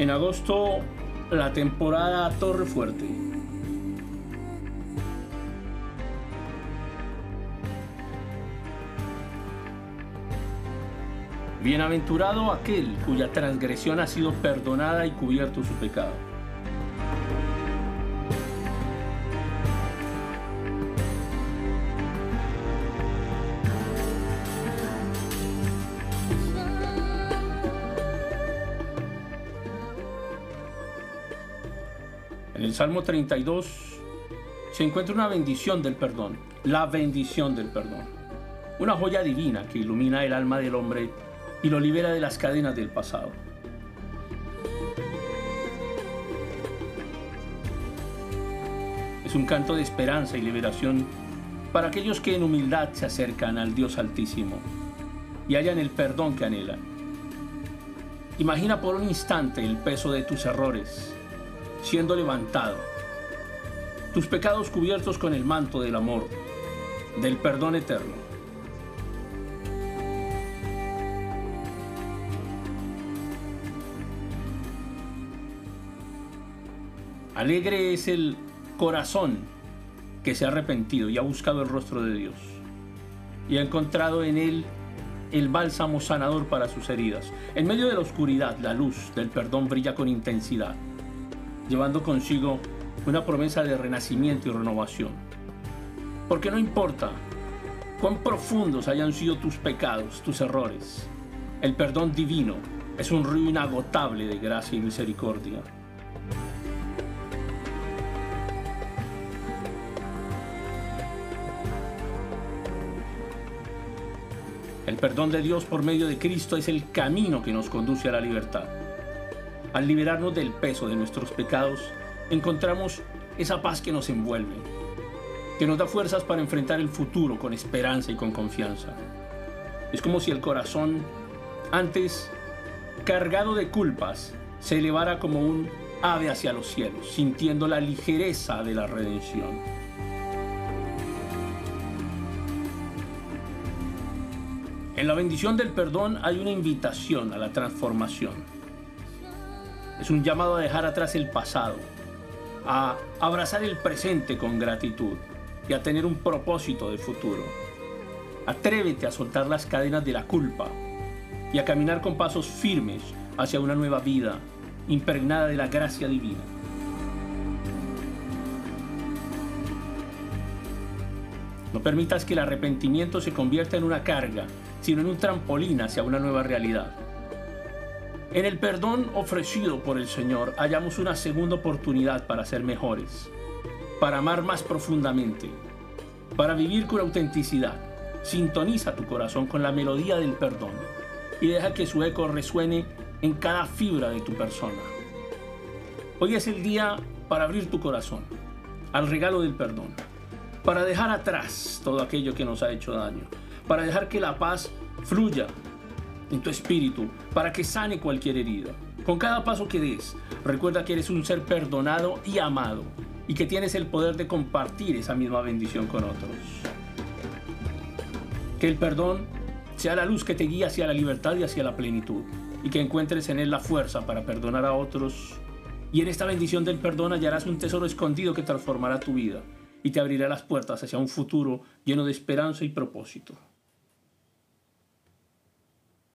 En agosto, la temporada Torre Fuerte. Bienaventurado aquel cuya transgresión ha sido perdonada y cubierto su pecado. En el Salmo 32 se encuentra una bendición del perdón, la bendición del perdón, una joya divina que ilumina el alma del hombre y lo libera de las cadenas del pasado. Es un canto de esperanza y liberación para aquellos que en humildad se acercan al Dios Altísimo y hallan el perdón que anhelan. Imagina por un instante el peso de tus errores siendo levantado, tus pecados cubiertos con el manto del amor, del perdón eterno. Alegre es el corazón que se ha arrepentido y ha buscado el rostro de Dios y ha encontrado en él el bálsamo sanador para sus heridas. En medio de la oscuridad, la luz del perdón brilla con intensidad, llevando consigo una promesa de renacimiento y renovación. Porque no importa cuán profundos hayan sido tus pecados, tus errores, el perdón divino es un río inagotable de gracia y misericordia. El perdón de Dios por medio de Cristo es el camino que nos conduce a la libertad. Al liberarnos del peso de nuestros pecados, encontramos esa paz que nos envuelve, que nos da fuerzas para enfrentar el futuro con esperanza y con confianza. Es como si el corazón, antes cargado de culpas, se elevara como un ave hacia los cielos, sintiendo la ligereza de la redención. En la bendición del perdón hay una invitación a la transformación. Es un llamado a dejar atrás el pasado, a abrazar el presente con gratitud y a tener un propósito de futuro. Atrévete a soltar las cadenas de la culpa y a caminar con pasos firmes hacia una nueva vida impregnada de la gracia divina. No permitas que el arrepentimiento se convierta en una carga, sino en un trampolín hacia una nueva realidad. En el perdón ofrecido por el Señor hallamos una segunda oportunidad para ser mejores, para amar más profundamente, para vivir con autenticidad. Sintoniza tu corazón con la melodía del perdón y deja que su eco resuene en cada fibra de tu persona. Hoy es el día para abrir tu corazón al regalo del perdón para dejar atrás todo aquello que nos ha hecho daño, para dejar que la paz fluya en tu espíritu, para que sane cualquier herida. Con cada paso que des, recuerda que eres un ser perdonado y amado y que tienes el poder de compartir esa misma bendición con otros. Que el perdón sea la luz que te guía hacia la libertad y hacia la plenitud y que encuentres en él la fuerza para perdonar a otros. Y en esta bendición del perdón hallarás un tesoro escondido que transformará tu vida y te abrirá las puertas hacia un futuro lleno de esperanza y propósito.